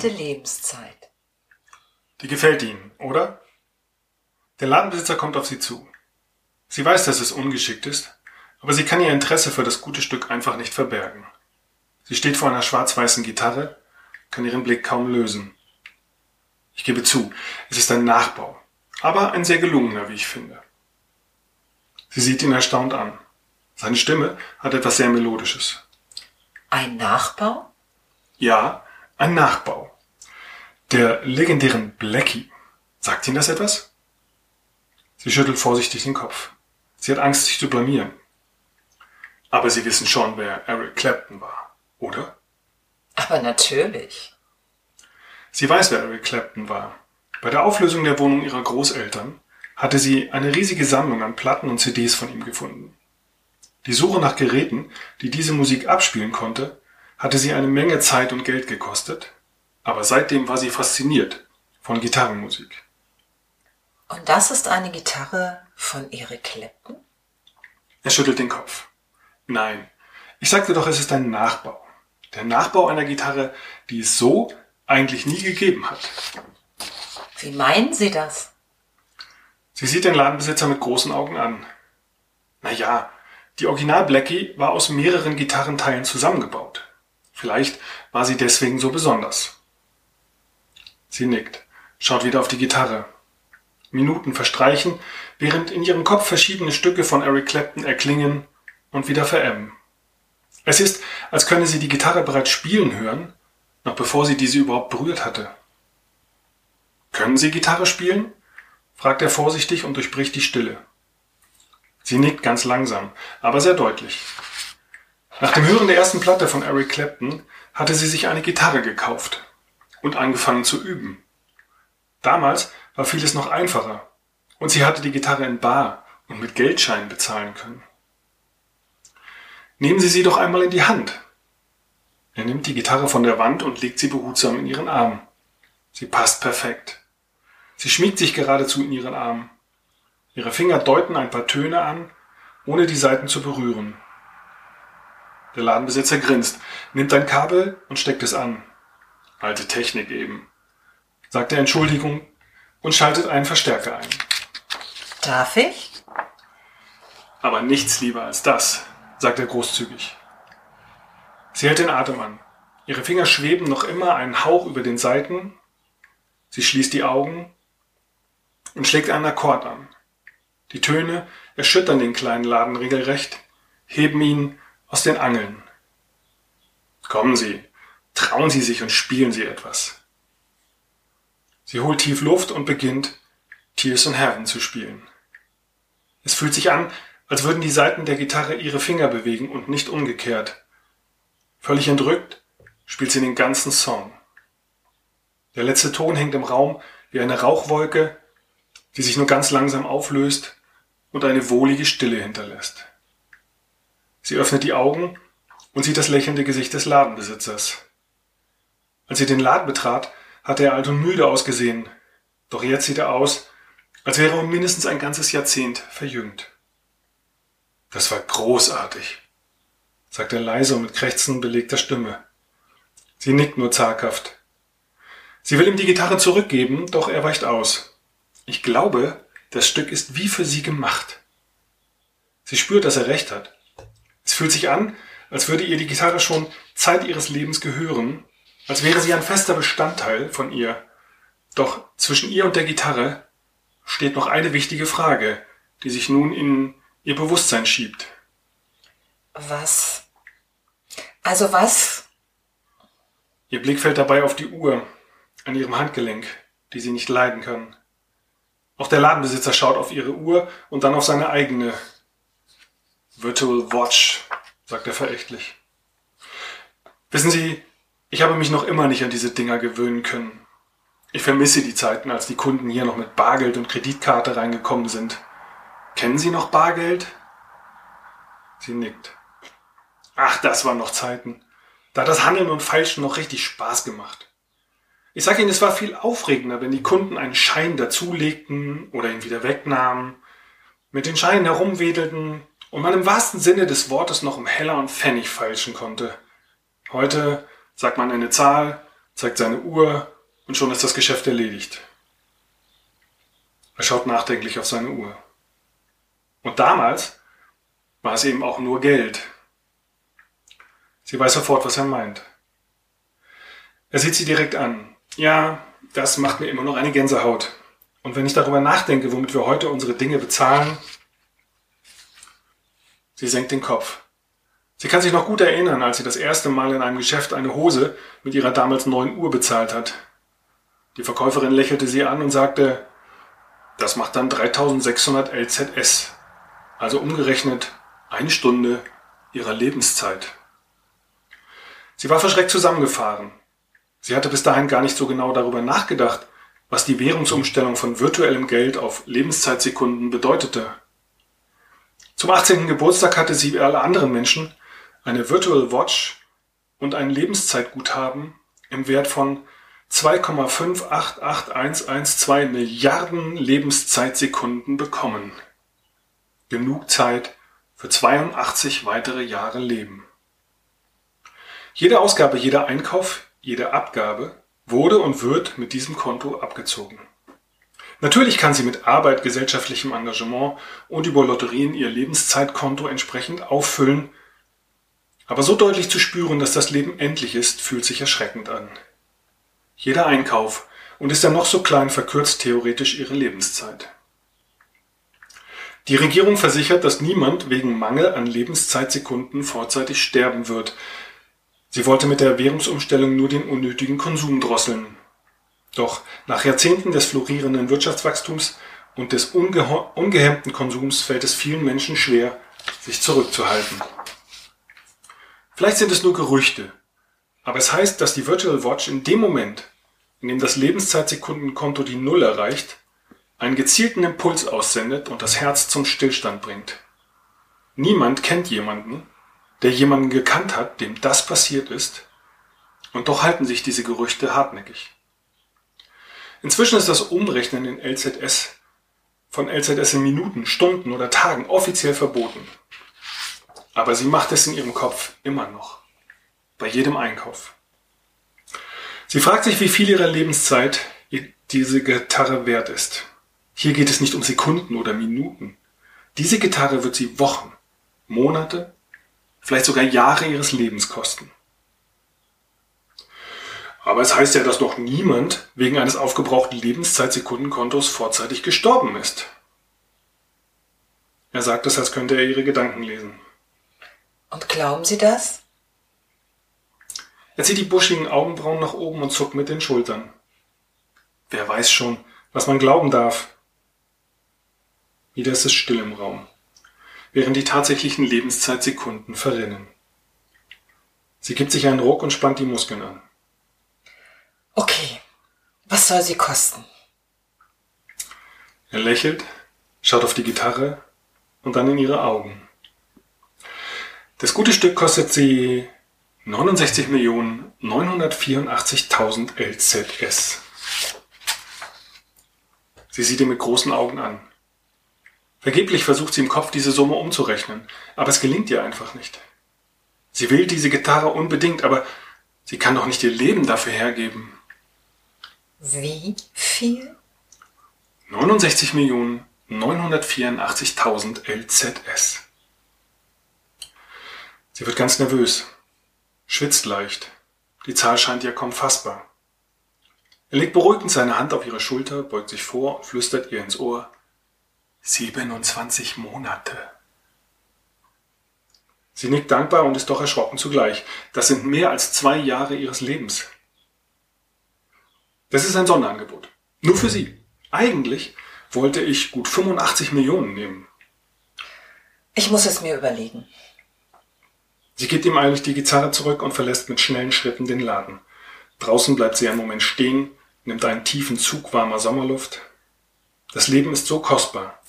doppelte Lebenszeit. Die gefällt Ihnen, oder? Der Ladenbesitzer kommt auf Sie zu. Sie weiß, dass es ungeschickt ist, aber sie kann ihr Interesse für das gute Stück einfach nicht verbergen. Sie steht vor einer schwarz-weißen Gitarre, kann ihren Blick kaum lösen. Ich gebe zu, es ist ein Nachbau, aber ein sehr gelungener, wie ich finde. Sie sieht ihn erstaunt an. Seine Stimme hat etwas sehr Melodisches. Ein Nachbau? Ja, ein Nachbau. Der legendären Blackie. Sagt Ihnen das etwas? Sie schüttelt vorsichtig den Kopf. Sie hat Angst, sich zu blamieren. Aber Sie wissen schon, wer Eric Clapton war, oder? Aber natürlich. Sie weiß, wer Eric Clapton war. Bei der Auflösung der Wohnung ihrer Großeltern hatte sie eine riesige Sammlung an Platten und CDs von ihm gefunden. Die Suche nach Geräten, die diese Musik abspielen konnte, hatte sie eine Menge Zeit und Geld gekostet, aber seitdem war sie fasziniert von Gitarrenmusik. Und das ist eine Gitarre von Eric Clapton? Er schüttelt den Kopf. Nein, ich sagte doch, es ist ein Nachbau. Der Nachbau einer Gitarre, die es so eigentlich nie gegeben hat. Wie meinen Sie das? Sie sieht den Ladenbesitzer mit großen Augen an. Na ja, die Original Blackie war aus mehreren Gitarrenteilen zusammengebaut. Vielleicht war sie deswegen so besonders. Sie nickt, schaut wieder auf die Gitarre. Minuten verstreichen, während in ihrem Kopf verschiedene Stücke von Eric Clapton erklingen und wieder verebben. Es ist, als könne sie die Gitarre bereits spielen hören, noch bevor sie diese überhaupt berührt hatte. Können Sie Gitarre spielen? fragt er vorsichtig und durchbricht die Stille. Sie nickt ganz langsam, aber sehr deutlich. Nach dem Hören der ersten Platte von Eric Clapton hatte sie sich eine Gitarre gekauft und angefangen zu üben. Damals war vieles noch einfacher und sie hatte die Gitarre in Bar und mit Geldscheinen bezahlen können. Nehmen Sie sie doch einmal in die Hand. Er nimmt die Gitarre von der Wand und legt sie behutsam in ihren Arm. Sie passt perfekt. Sie schmiegt sich geradezu in ihren Arm. Ihre Finger deuten ein paar Töne an, ohne die Saiten zu berühren. Der Ladenbesitzer grinst, nimmt ein Kabel und steckt es an. Alte Technik eben. Sagt er Entschuldigung und schaltet einen Verstärker ein. Darf ich? Aber nichts lieber als das, sagt er großzügig. Sie hält den Atem an. Ihre Finger schweben noch immer einen Hauch über den Saiten. Sie schließt die Augen und schlägt einen Akkord an. Die Töne erschüttern den kleinen Laden regelrecht, heben ihn aus den Angeln. Kommen Sie, trauen Sie sich und spielen Sie etwas. Sie holt tief Luft und beginnt Tears in Heaven zu spielen. Es fühlt sich an, als würden die Saiten der Gitarre ihre Finger bewegen und nicht umgekehrt. Völlig entrückt spielt sie den ganzen Song. Der letzte Ton hängt im Raum wie eine Rauchwolke, die sich nur ganz langsam auflöst und eine wohlige Stille hinterlässt. Sie öffnet die Augen und sieht das lächelnde Gesicht des Ladenbesitzers. Als sie den Laden betrat, hatte er alt und müde ausgesehen, doch jetzt sieht er aus, als wäre er um mindestens ein ganzes Jahrzehnt verjüngt. Das war großartig, sagt er leise und mit Krächzen belegter Stimme. Sie nickt nur zaghaft. Sie will ihm die Gitarre zurückgeben, doch er weicht aus. Ich glaube, das Stück ist wie für sie gemacht. Sie spürt, dass er recht hat. Es fühlt sich an, als würde ihr die Gitarre schon Zeit ihres Lebens gehören, als wäre sie ein fester Bestandteil von ihr. Doch zwischen ihr und der Gitarre steht noch eine wichtige Frage, die sich nun in ihr Bewusstsein schiebt. Was? Also was? Ihr Blick fällt dabei auf die Uhr an ihrem Handgelenk, die sie nicht leiden kann. Auch der Ladenbesitzer schaut auf ihre Uhr und dann auf seine eigene. Virtual Watch, sagt er verächtlich. Wissen Sie, ich habe mich noch immer nicht an diese Dinger gewöhnen können. Ich vermisse die Zeiten, als die Kunden hier noch mit Bargeld und Kreditkarte reingekommen sind. Kennen Sie noch Bargeld? Sie nickt. Ach, das waren noch Zeiten. Da hat das Handeln und Feilschen noch richtig Spaß gemacht. Ich sage Ihnen, es war viel aufregender, wenn die Kunden einen Schein dazulegten oder ihn wieder wegnahmen, mit den Scheinen herumwedelten und man im wahrsten Sinne des Wortes noch um Heller und Pfennig feilschen konnte. Heute sagt man eine Zahl, zeigt seine Uhr und schon ist das Geschäft erledigt. Er schaut nachdenklich auf seine Uhr. Und damals war es eben auch nur Geld. Sie weiß sofort, was er meint. Er sieht sie direkt an. Ja, das macht mir immer noch eine Gänsehaut. Und wenn ich darüber nachdenke, womit wir heute unsere Dinge bezahlen, sie senkt den Kopf. Sie kann sich noch gut erinnern, als sie das erste Mal in einem Geschäft eine Hose mit ihrer damals neun Uhr bezahlt hat. Die Verkäuferin lächelte sie an und sagte, das macht dann 3600 LZS, also umgerechnet eine Stunde ihrer Lebenszeit. Sie war verschreckt zusammengefahren. Sie hatte bis dahin gar nicht so genau darüber nachgedacht, was die Währungsumstellung von virtuellem Geld auf Lebenszeitsekunden bedeutete. Zum 18. Geburtstag hatte sie wie alle anderen Menschen eine Virtual Watch und ein Lebenszeitguthaben im Wert von 2,588112 Milliarden Lebenszeitsekunden bekommen. Genug Zeit für 82 weitere Jahre Leben. Jede Ausgabe, jeder Einkauf, jede Abgabe wurde und wird mit diesem Konto abgezogen. Natürlich kann sie mit Arbeit, gesellschaftlichem Engagement und über Lotterien ihr Lebenszeitkonto entsprechend auffüllen, aber so deutlich zu spüren, dass das Leben endlich ist, fühlt sich erschreckend an. Jeder Einkauf, und ist er noch so klein, verkürzt theoretisch ihre Lebenszeit. Die Regierung versichert, dass niemand wegen Mangel an Lebenszeitsekunden vorzeitig sterben wird. Sie wollte mit der Währungsumstellung nur den unnötigen Konsum drosseln. Doch nach Jahrzehnten des florierenden Wirtschaftswachstums und des ungehemmten Konsums fällt es vielen Menschen schwer, sich zurückzuhalten. Vielleicht sind es nur Gerüchte, aber es heißt, dass die Virtual Watch in dem Moment, in dem das Lebenszeitsekundenkonto die Null erreicht, einen gezielten Impuls aussendet und das Herz zum Stillstand bringt. Niemand kennt jemanden, der jemanden gekannt hat, dem das passiert ist, und doch halten sich diese Gerüchte hartnäckig. Inzwischen ist das Umrechnen in LZS von LZS in Minuten, Stunden oder Tagen offiziell verboten. Aber sie macht es in ihrem Kopf immer noch. Bei jedem Einkauf. Sie fragt sich, wie viel ihrer Lebenszeit diese Gitarre wert ist. Hier geht es nicht um Sekunden oder Minuten. Diese Gitarre wird sie Wochen, Monate, vielleicht sogar Jahre ihres Lebens kosten. Aber es heißt ja, dass noch niemand wegen eines aufgebrauchten Lebenszeitsekundenkontos vorzeitig gestorben ist. Er sagt es, als könnte er ihre Gedanken lesen. Und glauben Sie das? Er zieht die buschigen Augenbrauen nach oben und zuckt mit den Schultern. Wer weiß schon, was man glauben darf. Wieder ist es still im Raum, während die tatsächlichen Lebenszeitsekunden verrinnen. Sie gibt sich einen Ruck und spannt die Muskeln an. Okay, was soll sie kosten? Er lächelt, schaut auf die Gitarre und dann in ihre Augen. Das gute Stück kostet sie 69.984.000 LZS. Sie sieht ihn mit großen Augen an. Vergeblich versucht sie im Kopf diese Summe umzurechnen, aber es gelingt ihr einfach nicht. Sie will diese Gitarre unbedingt, aber sie kann doch nicht ihr Leben dafür hergeben. Wie viel? 69.984.000 LZS. Sie wird ganz nervös, schwitzt leicht. Die Zahl scheint ihr kaum fassbar. Er legt beruhigend seine Hand auf ihre Schulter, beugt sich vor und flüstert ihr ins Ohr 27 Monate. Sie nickt dankbar und ist doch erschrocken zugleich. Das sind mehr als zwei Jahre ihres Lebens. Das ist ein Sonderangebot. Nur für Sie. Eigentlich wollte ich gut 85 Millionen nehmen. Ich muss es mir überlegen. Sie gibt ihm eigentlich die Gitarre zurück und verlässt mit schnellen Schritten den Laden. Draußen bleibt sie einen Moment stehen, nimmt einen tiefen Zug warmer Sommerluft. Das Leben ist so kostbar.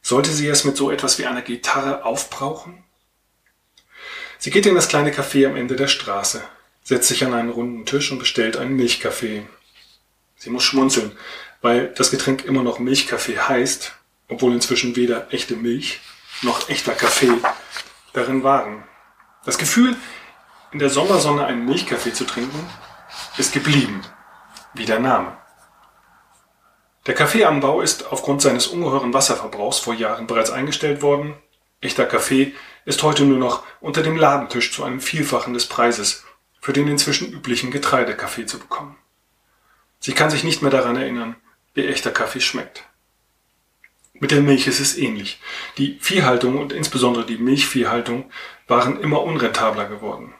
Sollte sie es mit so etwas wie einer Gitarre aufbrauchen? Sie geht in das kleine Café am Ende der Straße, setzt sich an einen runden Tisch und bestellt einen Milchkaffee. Sie muss schmunzeln, weil das Getränk immer noch Milchkaffee heißt, obwohl inzwischen weder echte Milch noch echter Kaffee darin waren. Das Gefühl, in der Sommersonne einen Milchkaffee zu trinken, ist geblieben, wie der Name. Der Kaffeeanbau ist aufgrund seines ungeheuren Wasserverbrauchs vor Jahren bereits eingestellt worden. Echter Kaffee ist heute nur noch unter dem Ladentisch zu einem Vielfachen des Preises für den inzwischen üblichen Getreidekaffee zu bekommen. Sie kann sich nicht mehr daran erinnern, wie echter Kaffee schmeckt. Mit der Milch ist es ähnlich. Die Viehhaltung und insbesondere die Milchviehhaltung waren immer unrentabler geworden.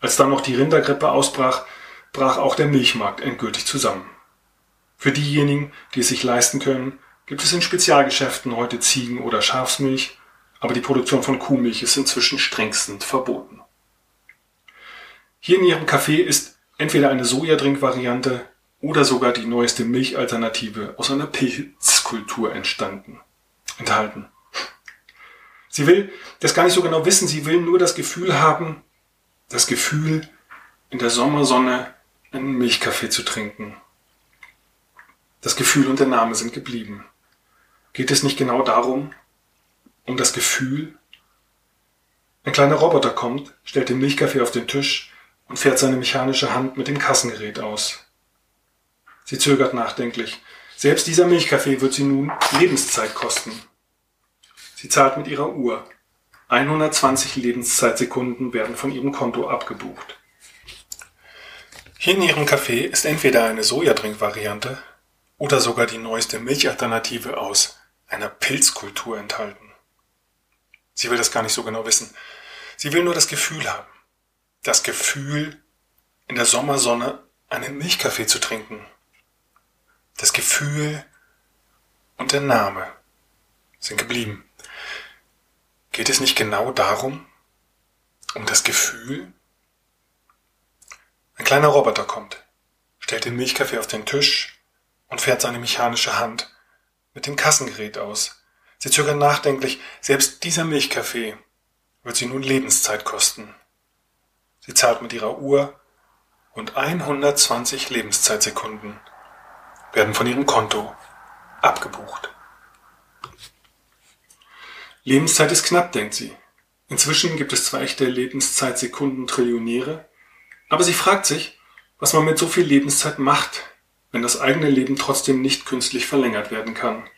Als dann noch die Rindergrippe ausbrach, brach auch der Milchmarkt endgültig zusammen. Für diejenigen, die es sich leisten können, gibt es in Spezialgeschäften heute Ziegen- oder Schafsmilch, aber die Produktion von Kuhmilch ist inzwischen strengstens verboten. Hier in Ihrem Kaffee ist entweder eine Sojadrink-Variante oder sogar die neueste Milchalternative aus einer Pilzkultur entstanden, enthalten. Sie will das gar nicht so genau wissen, sie will nur das Gefühl haben, das Gefühl, in der Sommersonne einen Milchkaffee zu trinken. Das Gefühl und der Name sind geblieben. Geht es nicht genau darum, um das Gefühl? Ein kleiner Roboter kommt, stellt den Milchkaffee auf den Tisch und fährt seine mechanische Hand mit dem Kassengerät aus. Sie zögert nachdenklich. Selbst dieser Milchkaffee wird sie nun Lebenszeit kosten. Sie zahlt mit ihrer Uhr. 120 Lebenszeitsekunden werden von ihrem Konto abgebucht. Hier in ihrem Kaffee ist entweder eine Sojadrink-Variante oder sogar die neueste Milchalternative aus einer Pilzkultur enthalten. Sie will das gar nicht so genau wissen. Sie will nur das Gefühl haben. Das Gefühl, in der Sommersonne einen Milchkaffee zu trinken. Das Gefühl und der Name sind geblieben. Geht es nicht genau darum, um das Gefühl? Ein kleiner Roboter kommt, stellt den Milchkaffee auf den Tisch und fährt seine mechanische Hand mit dem Kassengerät aus. Sie zögert nachdenklich, selbst dieser Milchkaffee wird sie nun Lebenszeit kosten. Sie zahlt mit ihrer Uhr und 120 Lebenszeitsekunden werden von ihrem Konto abgebucht. Lebenszeit ist knapp, denkt sie. Inzwischen gibt es zwar echte Lebenszeitsekunden-Trillionäre, aber sie fragt sich, was man mit so viel Lebenszeit macht, wenn das eigene Leben trotzdem nicht künstlich verlängert werden kann.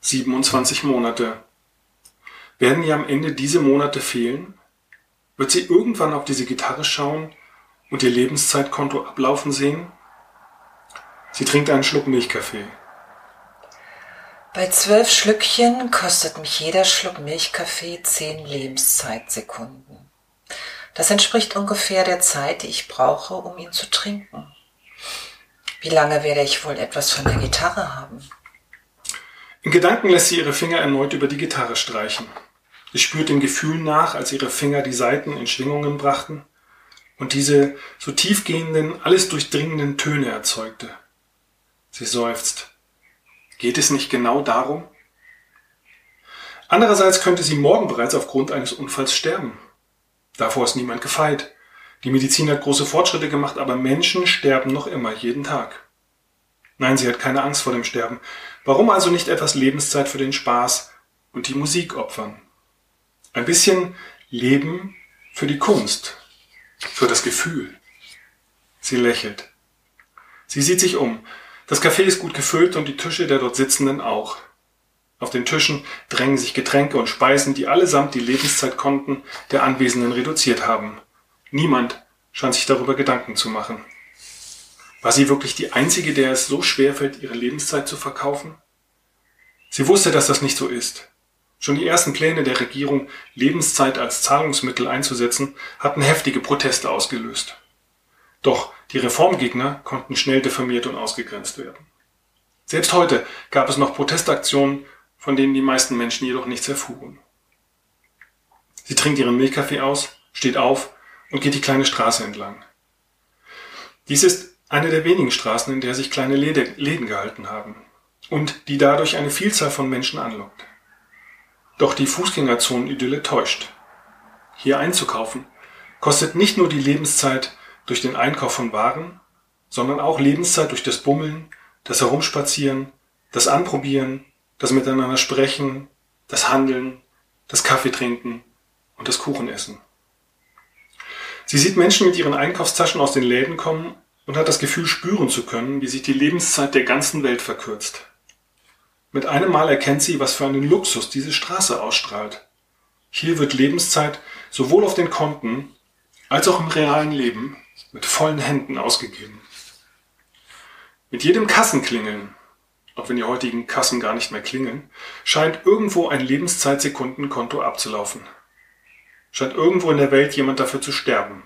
27 Monate. Werden ihr am Ende diese Monate fehlen? Wird sie irgendwann auf diese Gitarre schauen und ihr Lebenszeitkonto ablaufen sehen? Sie trinkt einen Schluck Milchkaffee. Bei zwölf Schlückchen kostet mich jeder Schluck Milchkaffee zehn Lebenszeitsekunden. Das entspricht ungefähr der Zeit, die ich brauche, um ihn zu trinken. Wie lange werde ich wohl etwas von der Gitarre haben? In Gedanken lässt sie ihre Finger erneut über die Gitarre streichen. Sie spürt dem Gefühl nach, als ihre Finger die Saiten in Schwingungen brachten und diese so tiefgehenden, alles durchdringenden Töne erzeugte. Sie seufzt. Geht es nicht genau darum? Andererseits könnte sie morgen bereits aufgrund eines Unfalls sterben. Davor ist niemand gefeit. Die Medizin hat große Fortschritte gemacht, aber Menschen sterben noch immer jeden Tag. Nein, sie hat keine Angst vor dem Sterben. Warum also nicht etwas Lebenszeit für den Spaß und die Musik opfern? Ein bisschen Leben für die Kunst, für das Gefühl. Sie lächelt. Sie sieht sich um. Das Café ist gut gefüllt und die Tische der dort Sitzenden auch. Auf den Tischen drängen sich Getränke und Speisen, die allesamt die Lebenszeitkonten der Anwesenden reduziert haben. Niemand scheint sich darüber Gedanken zu machen. War sie wirklich die Einzige, der es so schwer fällt, ihre Lebenszeit zu verkaufen? Sie wusste, dass das nicht so ist. Schon die ersten Pläne der Regierung, Lebenszeit als Zahlungsmittel einzusetzen, hatten heftige Proteste ausgelöst. Doch die Reformgegner konnten schnell diffamiert und ausgegrenzt werden. Selbst heute gab es noch Protestaktionen, von denen die meisten Menschen jedoch nichts erfuhren. Sie trinkt ihren Milchkaffee aus, steht auf und geht die kleine Straße entlang. Dies ist eine der wenigen Straßen, in der sich kleine Läden gehalten haben und die dadurch eine Vielzahl von Menschen anlockt. Doch die Fußgängerzonen-Idylle täuscht. Hier einzukaufen kostet nicht nur die Lebenszeit durch den Einkauf von Waren, sondern auch Lebenszeit durch das Bummeln, das Herumspazieren, das Anprobieren, das Miteinander sprechen, das Handeln, das Kaffee trinken und das Kuchenessen. Sie sieht Menschen mit ihren Einkaufstaschen aus den Läden kommen und hat das Gefühl spüren zu können, wie sich die Lebenszeit der ganzen Welt verkürzt. Mit einem Mal erkennt sie, was für einen Luxus diese Straße ausstrahlt. Hier wird Lebenszeit sowohl auf den Konten als auch im realen Leben mit vollen Händen ausgegeben. Mit jedem Kassenklingeln, auch wenn die heutigen Kassen gar nicht mehr klingeln, scheint irgendwo ein Lebenszeitsekundenkonto abzulaufen. Scheint irgendwo in der Welt jemand dafür zu sterben.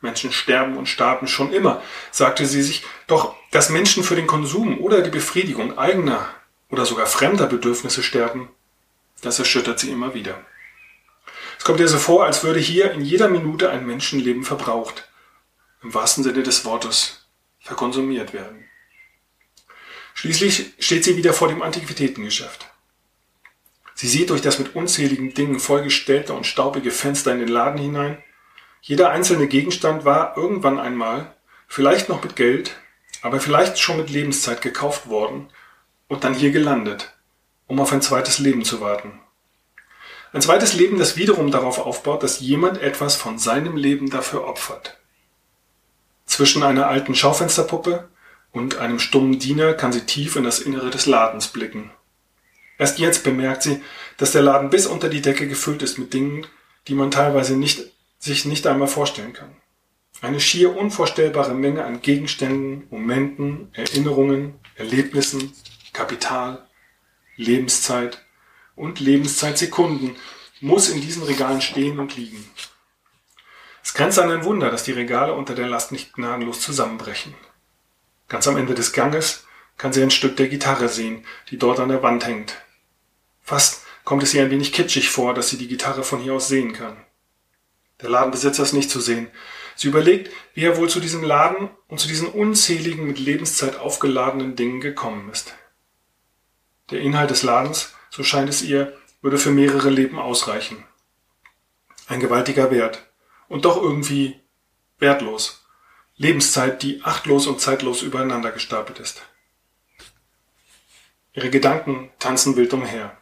Menschen sterben und starben schon immer, sagte sie sich, doch dass Menschen für den Konsum oder die Befriedigung eigener oder sogar fremder Bedürfnisse sterben, das erschüttert sie immer wieder. Es kommt ihr so vor, als würde hier in jeder Minute ein Menschenleben verbraucht, im wahrsten Sinne des Wortes verkonsumiert werden. Schließlich steht sie wieder vor dem Antiquitätengeschäft. Sie sieht durch das mit unzähligen Dingen vollgestellte und staubige Fenster in den Laden hinein. Jeder einzelne Gegenstand war irgendwann einmal, vielleicht noch mit Geld, aber vielleicht schon mit Lebenszeit gekauft worden und dann hier gelandet, um auf ein zweites Leben zu warten. Ein zweites Leben, das wiederum darauf aufbaut, dass jemand etwas von seinem Leben dafür opfert. Zwischen einer alten Schaufensterpuppe und einem stummen Diener kann sie tief in das Innere des Ladens blicken. Erst jetzt bemerkt sie, dass der Laden bis unter die Decke gefüllt ist mit Dingen, die man teilweise nicht, sich nicht einmal vorstellen kann. Eine schier unvorstellbare Menge an Gegenständen, Momenten, Erinnerungen, Erlebnissen, Kapital, Lebenszeit und Lebenszeitsekunden muss in diesen Regalen stehen und liegen. Es grenzt an ein Wunder, dass die Regale unter der Last nicht gnadenlos zusammenbrechen. Ganz am Ende des Ganges kann sie ein Stück der Gitarre sehen, die dort an der Wand hängt. Fast kommt es ihr ein wenig kitschig vor, dass sie die Gitarre von hier aus sehen kann. Der Ladenbesitzer ist nicht zu sehen. Sie überlegt, wie er wohl zu diesem Laden und zu diesen unzähligen mit Lebenszeit aufgeladenen Dingen gekommen ist. Der Inhalt des Ladens, so scheint es ihr, würde für mehrere Leben ausreichen. Ein gewaltiger Wert. Und doch irgendwie wertlos. Lebenszeit, die achtlos und zeitlos übereinander gestapelt ist. Ihre Gedanken tanzen wild umher.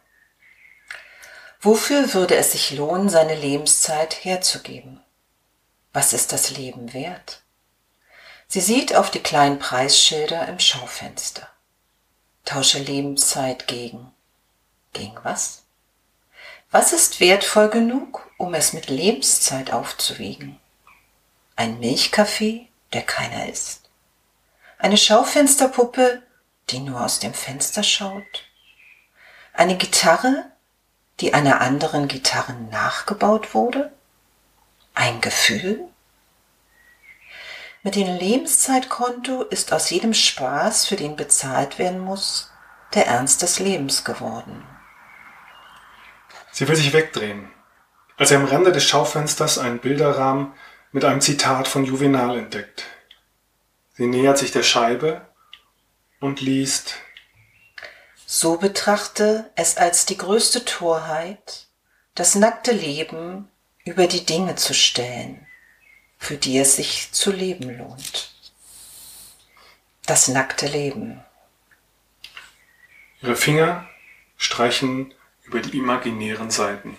Wofür würde es sich lohnen, seine Lebenszeit herzugeben? Was ist das Leben wert? Sie sieht auf die kleinen Preisschilder im Schaufenster. Tausche Lebenszeit gegen. Gegen was? Was ist wertvoll genug, um es mit Lebenszeit aufzuwiegen? Ein Milchkaffee, der keiner ist? Eine Schaufensterpuppe, die nur aus dem Fenster schaut? Eine Gitarre, die einer anderen Gitarre nachgebaut wurde? Ein Gefühl? Mit dem Lebenszeitkonto ist aus jedem Spaß, für den bezahlt werden muss, der Ernst des Lebens geworden. Sie will sich wegdrehen, als er am Rande des Schaufensters einen Bilderrahmen mit einem Zitat von Juvenal entdeckt. Sie nähert sich der Scheibe und liest So betrachte es als die größte Torheit, das nackte Leben über die Dinge zu stellen für die es sich zu leben lohnt. Das nackte Leben. Ihre Finger streichen über die imaginären Seiten.